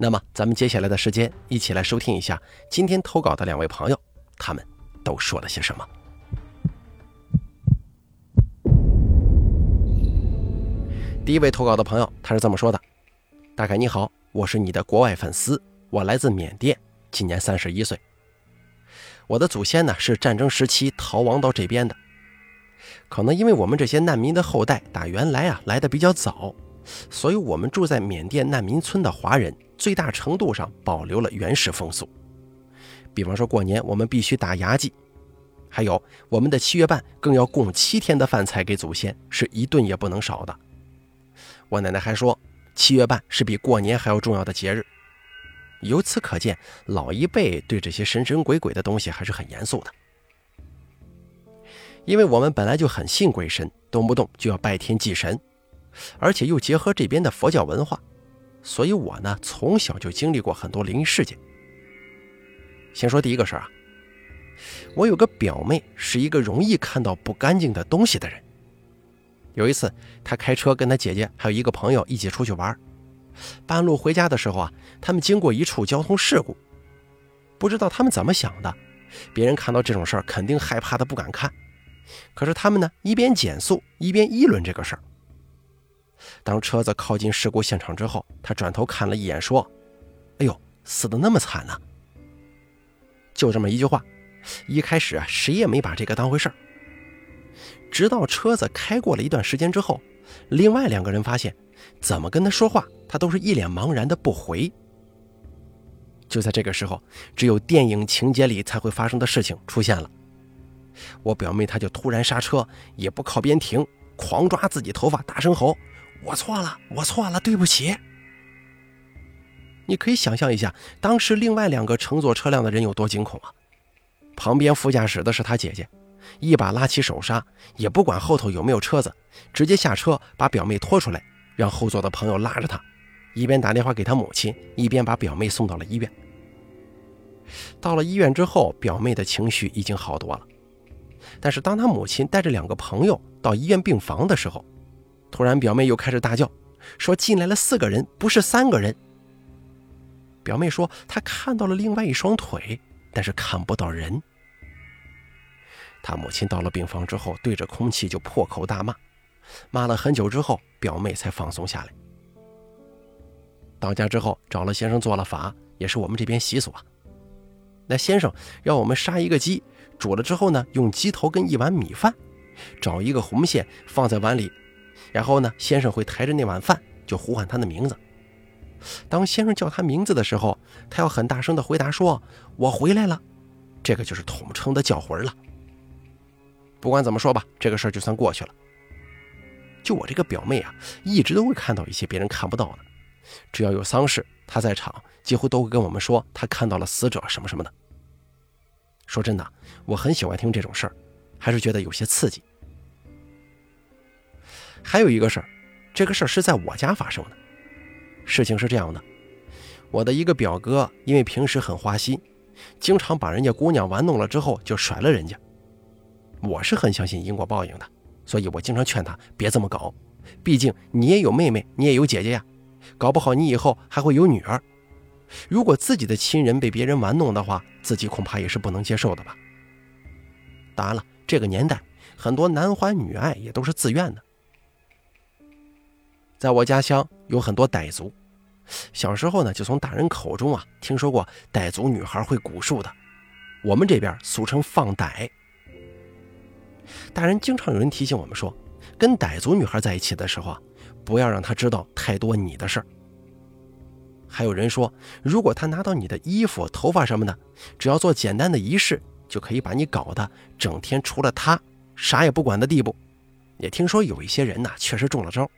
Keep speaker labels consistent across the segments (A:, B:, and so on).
A: 那么，咱们接下来的时间，一起来收听一下今天投稿的两位朋友，他们都说了些什么。第一位投稿的朋友，他是这么说的：“大概你好，我是你的国外粉丝，我来自缅甸，今年三十一岁。我的祖先呢是战争时期逃亡到这边的，可能因为我们这些难民的后代打原来啊来的比较早，所以我们住在缅甸难民村的华人。”最大程度上保留了原始风俗，比方说过年我们必须打牙祭，还有我们的七月半更要供七天的饭菜给祖先，是一顿也不能少的。我奶奶还说，七月半是比过年还要重要的节日。由此可见，老一辈对这些神神鬼鬼的东西还是很严肃的。因为我们本来就很信鬼神，动不动就要拜天祭神，而且又结合这边的佛教文化。所以，我呢从小就经历过很多灵异事件。先说第一个事儿啊，我有个表妹是一个容易看到不干净的东西的人。有一次，她开车跟她姐姐还有一个朋友一起出去玩，半路回家的时候啊，他们经过一处交通事故，不知道他们怎么想的，别人看到这种事儿肯定害怕的不敢看，可是他们呢一边减速一边议论这个事儿。当车子靠近事故现场之后，他转头看了一眼，说：“哎呦，死的那么惨呢！”就这么一句话，一开始啊，谁也没把这个当回事儿。直到车子开过了一段时间之后，另外两个人发现，怎么跟他说话，他都是一脸茫然的不回。就在这个时候，只有电影情节里才会发生的事情出现了。我表妹她就突然刹车，也不靠边停，狂抓自己头发，大声吼。我错了，我错了，对不起。你可以想象一下，当时另外两个乘坐车辆的人有多惊恐啊！旁边副驾驶的是他姐姐，一把拉起手刹，也不管后头有没有车子，直接下车把表妹拖出来，让后座的朋友拉着她，一边打电话给她母亲，一边把表妹送到了医院。到了医院之后，表妹的情绪已经好多了，但是当她母亲带着两个朋友到医院病房的时候，突然，表妹又开始大叫，说进来了四个人，不是三个人。表妹说她看到了另外一双腿，但是看不到人。他母亲到了病房之后，对着空气就破口大骂，骂了很久之后，表妹才放松下来。到家之后，找了先生做了法，也是我们这边习俗啊。那先生让我们杀一个鸡，煮了之后呢，用鸡头跟一碗米饭，找一个红线放在碗里。然后呢，先生会抬着那碗饭，就呼唤他的名字。当先生叫他名字的时候，他要很大声的回答说：“我回来了。”这个就是统称的叫魂了。不管怎么说吧，这个事儿就算过去了。就我这个表妹啊，一直都会看到一些别人看不到的。只要有丧事，她在场，几乎都会跟我们说她看到了死者什么什么的。说真的，我很喜欢听这种事儿，还是觉得有些刺激。还有一个事儿，这个事儿是在我家发生的。事情是这样的，我的一个表哥因为平时很花心，经常把人家姑娘玩弄了之后就甩了人家。我是很相信因果报应的，所以我经常劝他别这么搞。毕竟你也有妹妹，你也有姐姐呀，搞不好你以后还会有女儿。如果自己的亲人被别人玩弄的话，自己恐怕也是不能接受的吧。当然了，这个年代很多男欢女爱也都是自愿的。在我家乡有很多傣族，小时候呢就从大人口中啊听说过傣族女孩会蛊术的，我们这边俗称放傣。大人经常有人提醒我们说，跟傣族女孩在一起的时候啊，不要让她知道太多你的事儿。还有人说，如果她拿到你的衣服、头发什么的，只要做简单的仪式，就可以把你搞得整天除了她啥也不管的地步。也听说有一些人呐，确实中了招。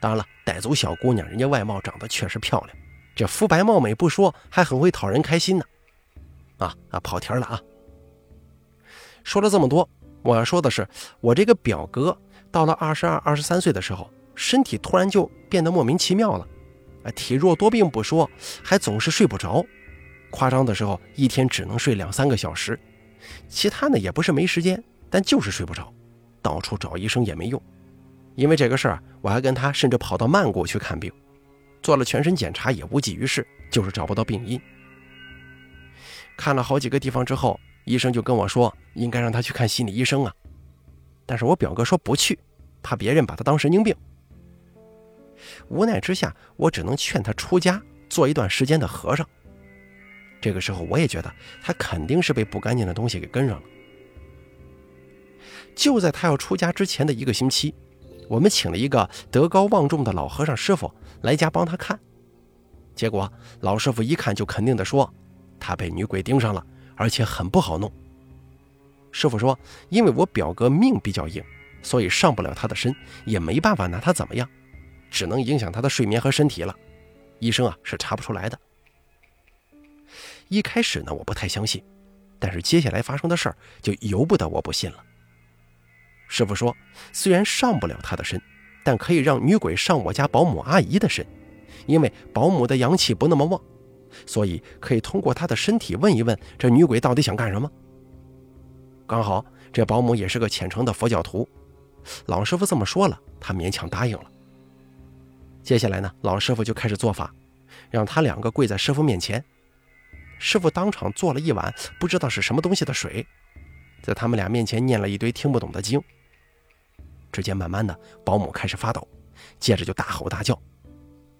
A: 当然了，傣族小姑娘，人家外貌长得确实漂亮，这肤白貌美不说，还很会讨人开心呢。啊啊，跑题了啊！说了这么多，我要说的是，我这个表哥到了二十二、二十三岁的时候，身体突然就变得莫名其妙了。啊，体弱多病不说，还总是睡不着。夸张的时候，一天只能睡两三个小时。其他呢，也不是没时间，但就是睡不着，到处找医生也没用。因为这个事儿，我还跟他甚至跑到曼谷去看病，做了全身检查也无济于事，就是找不到病因。看了好几个地方之后，医生就跟我说，应该让他去看心理医生啊。但是我表哥说不去，怕别人把他当神经病。无奈之下，我只能劝他出家，做一段时间的和尚。这个时候，我也觉得他肯定是被不干净的东西给跟上了。就在他要出家之前的一个星期，我们请了一个德高望重的老和尚师傅来家帮他看。结果老师傅一看就肯定的说。他被女鬼盯上了，而且很不好弄。师傅说：“因为我表哥命比较硬，所以上不了他的身，也没办法拿他怎么样，只能影响他的睡眠和身体了。医生啊是查不出来的。”一开始呢，我不太相信，但是接下来发生的事儿就由不得我不信了。师傅说：“虽然上不了他的身，但可以让女鬼上我家保姆阿姨的身，因为保姆的阳气不那么旺。”所以可以通过他的身体问一问这女鬼到底想干什么。刚好这保姆也是个虔诚的佛教徒，老师傅这么说了，他勉强答应了。接下来呢，老师傅就开始做法，让他两个跪在师傅面前，师傅当场做了一碗不知道是什么东西的水，在他们俩面前念了一堆听不懂的经。只见慢慢的保姆开始发抖，接着就大吼大叫。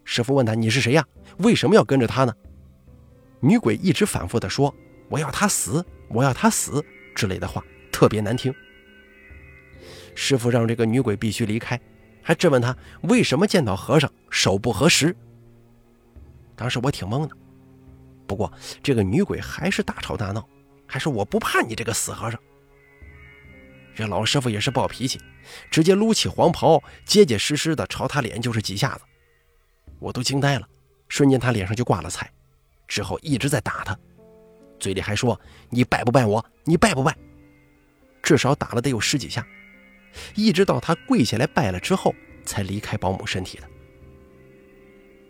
A: 师傅问他：“你是谁呀？为什么要跟着他呢？”女鬼一直反复地说：“我要他死，我要他死”之类的话，特别难听。师傅让这个女鬼必须离开，还质问他为什么见到和尚手不合十。当时我挺懵的，不过这个女鬼还是大吵大闹，还说我不怕你这个死和尚。这老师傅也是暴脾气，直接撸起黄袍，结结实实的朝他脸就是几下子，我都惊呆了，瞬间他脸上就挂了彩。之后一直在打他，嘴里还说：“你拜不拜我？你拜不拜？”至少打了得有十几下，一直到他跪下来拜了之后，才离开保姆身体的。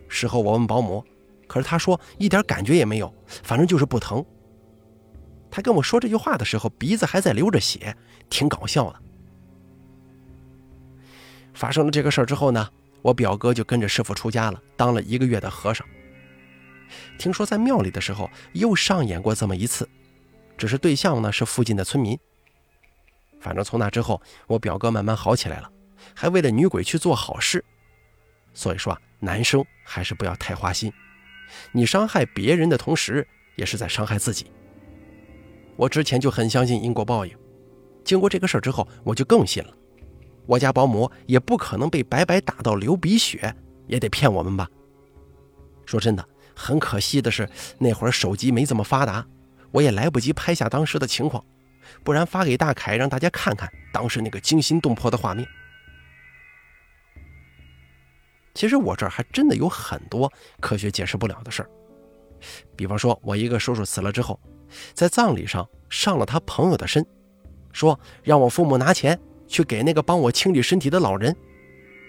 A: 事后我问保姆，可是他说一点感觉也没有，反正就是不疼。他跟我说这句话的时候，鼻子还在流着血，挺搞笑的。发生了这个事儿之后呢，我表哥就跟着师傅出家了，当了一个月的和尚。听说在庙里的时候又上演过这么一次，只是对象呢是附近的村民。反正从那之后，我表哥慢慢好起来了，还为了女鬼去做好事。所以说啊，男生还是不要太花心，你伤害别人的同时，也是在伤害自己。我之前就很相信因果报应，经过这个事儿之后，我就更信了。我家保姆也不可能被白白打到流鼻血，也得骗我们吧？说真的。很可惜的是，那会儿手机没这么发达，我也来不及拍下当时的情况，不然发给大凯让大家看看当时那个惊心动魄的画面。其实我这儿还真的有很多科学解释不了的事儿，比方说，我一个叔叔死了之后，在葬礼上上了他朋友的身，说让我父母拿钱去给那个帮我清理身体的老人，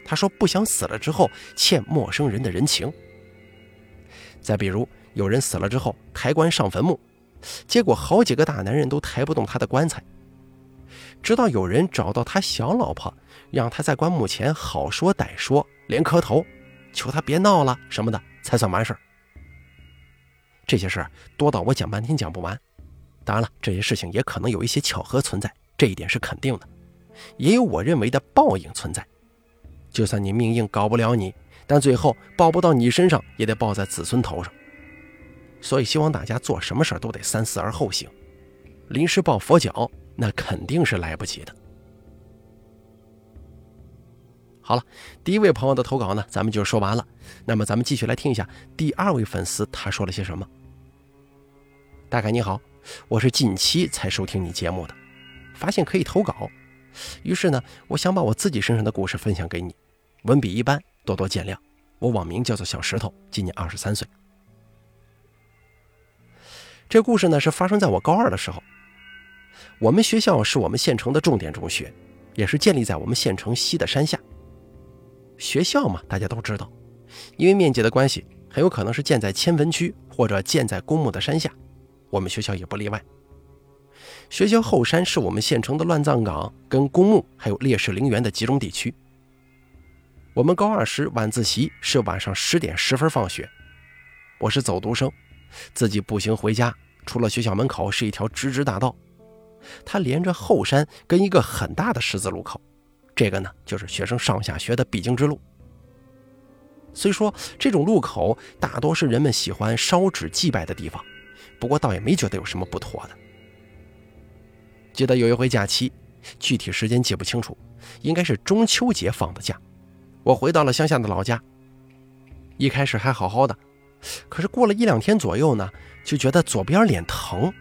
A: 他说不想死了之后欠陌生人的人情。再比如，有人死了之后抬棺上坟墓，结果好几个大男人都抬不动他的棺材，直到有人找到他小老婆，让他在棺木前好说歹说，连磕头，求他别闹了什么的，才算完事儿。这些事儿多到我讲半天讲不完。当然了，这些事情也可能有一些巧合存在，这一点是肯定的，也有我认为的报应存在。就算你命硬搞不了你。但最后报不到你身上，也得报在子孙头上。所以希望大家做什么事都得三思而后行，临时抱佛脚那肯定是来不及的。好了，第一位朋友的投稿呢，咱们就说完了。那么咱们继续来听一下第二位粉丝他说了些什么。大概你好，我是近期才收听你节目的，发现可以投稿，于是呢，我想把我自己身上的故事分享给你，文笔一般。多多见谅，我网名叫做小石头，今年二十三岁。这故事呢是发生在我高二的时候。我们学校是我们县城的重点中学，也是建立在我们县城西的山下。学校嘛，大家都知道，因为面积的关系，很有可能是建在迁坟区或者建在公墓的山下。我们学校也不例外。学校后山是我们县城的乱葬岗、跟公墓还有烈士陵园的集中地区。我们高二时晚自习是晚上十点十分放学，我是走读生，自己步行回家。出了学校门口是一条直直大道，它连着后山跟一个很大的十字路口，这个呢就是学生上下学的必经之路。虽说这种路口大多是人们喜欢烧纸祭拜的地方，不过倒也没觉得有什么不妥的。记得有一回假期，具体时间记不清楚，应该是中秋节放的假。我回到了乡下的老家，一开始还好好的，可是过了一两天左右呢，就觉得左边脸疼。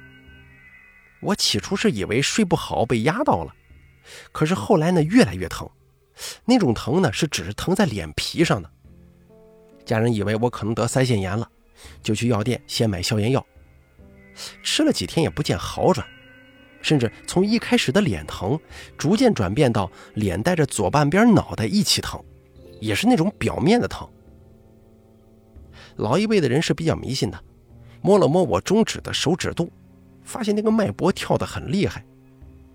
A: 我起初是以为睡不好被压到了，可是后来呢越来越疼，那种疼呢是只是疼在脸皮上的。家人以为我可能得腮腺炎了，就去药店先买消炎药，吃了几天也不见好转。甚至从一开始的脸疼，逐渐转变到脸带着左半边脑袋一起疼，也是那种表面的疼。老一辈的人是比较迷信的，摸了摸我中指的手指肚，发现那个脉搏跳得很厉害，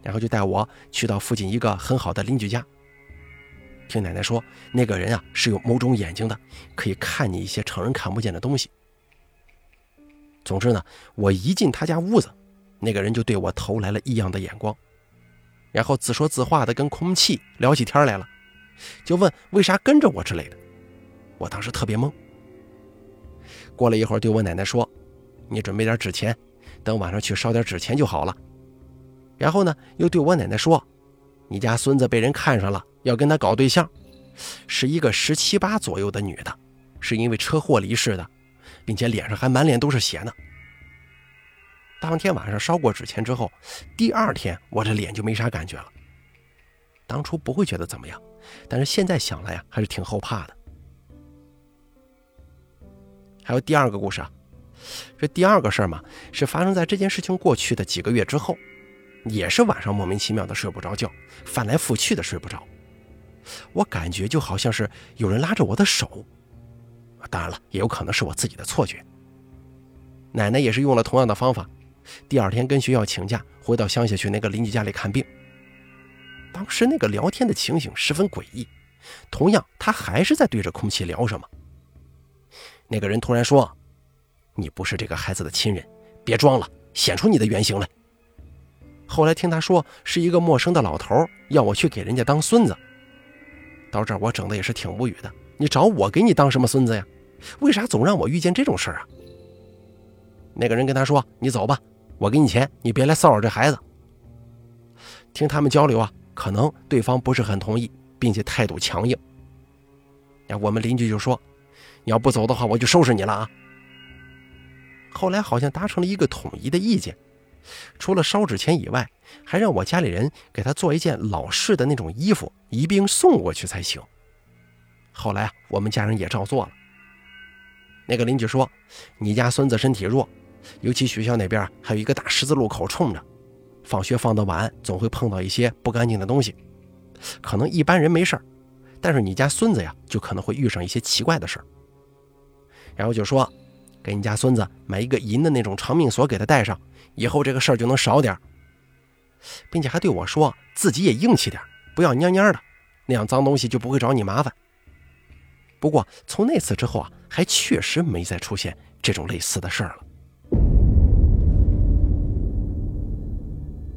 A: 然后就带我去到附近一个很好的邻居家。听奶奶说，那个人啊是有某种眼睛的，可以看你一些常人看不见的东西。总之呢，我一进他家屋子。那个人就对我投来了异样的眼光，然后自说自话的跟空气聊起天来了，就问为啥跟着我之类的。我当时特别懵。过了一会儿，对我奶奶说：“你准备点纸钱，等晚上去烧点纸钱就好了。”然后呢，又对我奶奶说：“你家孙子被人看上了，要跟他搞对象，是一个十七八左右的女的，是因为车祸离世的，并且脸上还满脸都是血呢。”当天晚上烧过纸钱之后，第二天我这脸就没啥感觉了。当初不会觉得怎么样，但是现在想来呀，还是挺后怕的。还有第二个故事啊，这第二个事儿嘛，是发生在这件事情过去的几个月之后，也是晚上莫名其妙的睡不着觉，翻来覆去的睡不着。我感觉就好像是有人拉着我的手，当然了，也有可能是我自己的错觉。奶奶也是用了同样的方法。第二天跟学校请假，回到乡下去那个邻居家里看病。当时那个聊天的情形十分诡异，同样他还是在对着空气聊什么。那个人突然说：“你不是这个孩子的亲人，别装了，显出你的原形来。”后来听他说是一个陌生的老头要我去给人家当孙子。到这儿我整的也是挺无语的，你找我给你当什么孙子呀？为啥总让我遇见这种事儿啊？那个人跟他说：“你走吧。”我给你钱，你别来骚扰这孩子。听他们交流啊，可能对方不是很同意，并且态度强硬。我们邻居就说：“你要不走的话，我就收拾你了啊。”后来好像达成了一个统一的意见，除了烧纸钱以外，还让我家里人给他做一件老式的那种衣服，一并送过去才行。后来啊，我们家人也照做了。那个邻居说：“你家孙子身体弱。”尤其学校那边还有一个大十字路口冲着，放学放得晚，总会碰到一些不干净的东西。可能一般人没事但是你家孙子呀，就可能会遇上一些奇怪的事然后就说，给你家孙子买一个银的那种长命锁给他戴上，以后这个事儿就能少点并且还对我说，自己也硬气点，不要蔫蔫的，那样脏东西就不会找你麻烦。不过从那次之后啊，还确实没再出现这种类似的事儿了。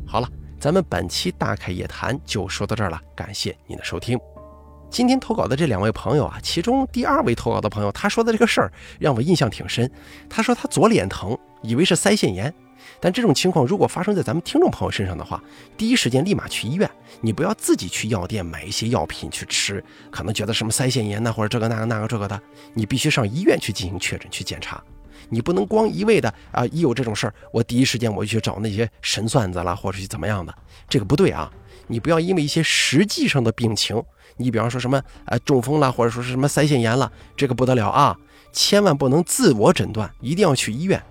A: 好了，咱们本期大开夜谈就说到这儿了，感谢您的收听。今天投稿的这两位朋友啊，其中第二位投稿的朋友，他说的这个事儿让我印象挺深。他说他左脸疼，以为是腮腺炎，但这种情况如果发生在咱们听众朋友身上的话，第一时间立马去医院，你不要自己去药店买一些药品去吃，可能觉得什么腮腺炎呐，或者这个那个那个这个的，你必须上医院去进行确诊去检查。你不能光一味的啊！一有这种事儿，我第一时间我就去找那些神算子了，或者是怎么样的，这个不对啊！你不要因为一些实际上的病情，你比方说什么呃中风了，或者说是什么腮腺炎了，这个不得了啊！千万不能自我诊断，一定要去医院。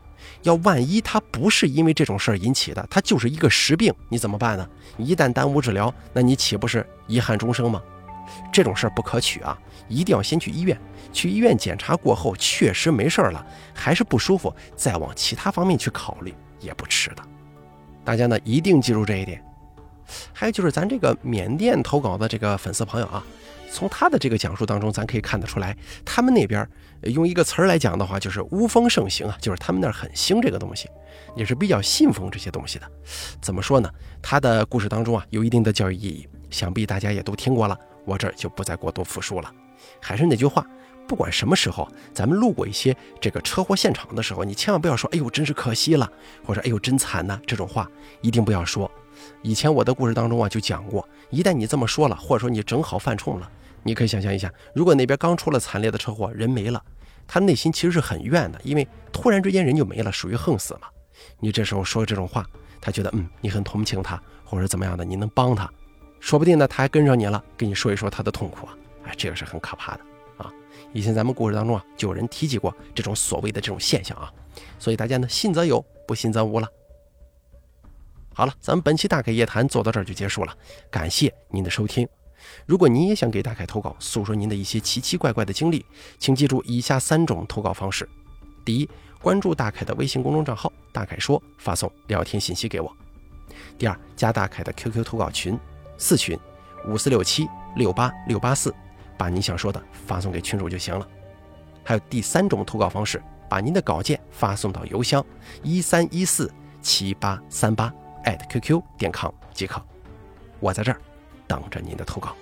A: 要万一他不是因为这种事儿引起的，他就是一个实病，你怎么办呢？一旦耽误治疗，那你岂不是遗憾终生吗？这种事儿不可取啊！一定要先去医院，去医院检查过后，确实没事儿了，还是不舒服，再往其他方面去考虑也不迟的。大家呢一定记住这一点。还有就是咱这个缅甸投稿的这个粉丝朋友啊。从他的这个讲述当中，咱可以看得出来，他们那边用一个词儿来讲的话，就是巫风盛行啊，就是他们那儿很兴这个东西，也是比较信奉这些东西的。怎么说呢？他的故事当中啊，有一定的教育意义，想必大家也都听过了，我这儿就不再过多复述了。还是那句话，不管什么时候，咱们路过一些这个车祸现场的时候，你千万不要说“哎呦，真是可惜了”或者“哎呦，真惨呐”这种话，一定不要说。以前我的故事当中啊，就讲过，一旦你这么说了，或者说你正好犯冲了。你可以想象一下，如果那边刚出了惨烈的车祸，人没了，他内心其实是很怨的，因为突然之间人就没了，属于横死嘛。你这时候说这种话，他觉得嗯，你很同情他，或者怎么样的，你能帮他，说不定呢他还跟上你了，跟你说一说他的痛苦啊，哎，这个是很可怕的啊。以前咱们故事当中啊，就有人提及过这种所谓的这种现象啊，所以大家呢信则有，不信则无了。好了，咱们本期大凯夜谈做到这儿就结束了，感谢您的收听。如果您也想给大凯投稿，诉说您的一些奇奇怪怪的经历，请记住以下三种投稿方式：第一，关注大凯的微信公众账号“大凯说”，发送聊天信息给我；第二，加大凯的 QQ 投稿群，四群五四六七六八六八四，把您想说的发送给群主就行了。还有第三种投稿方式，把您的稿件发送到邮箱一三一四七八三八艾特 @QQ 点 com 即可。我在这儿等着您的投稿。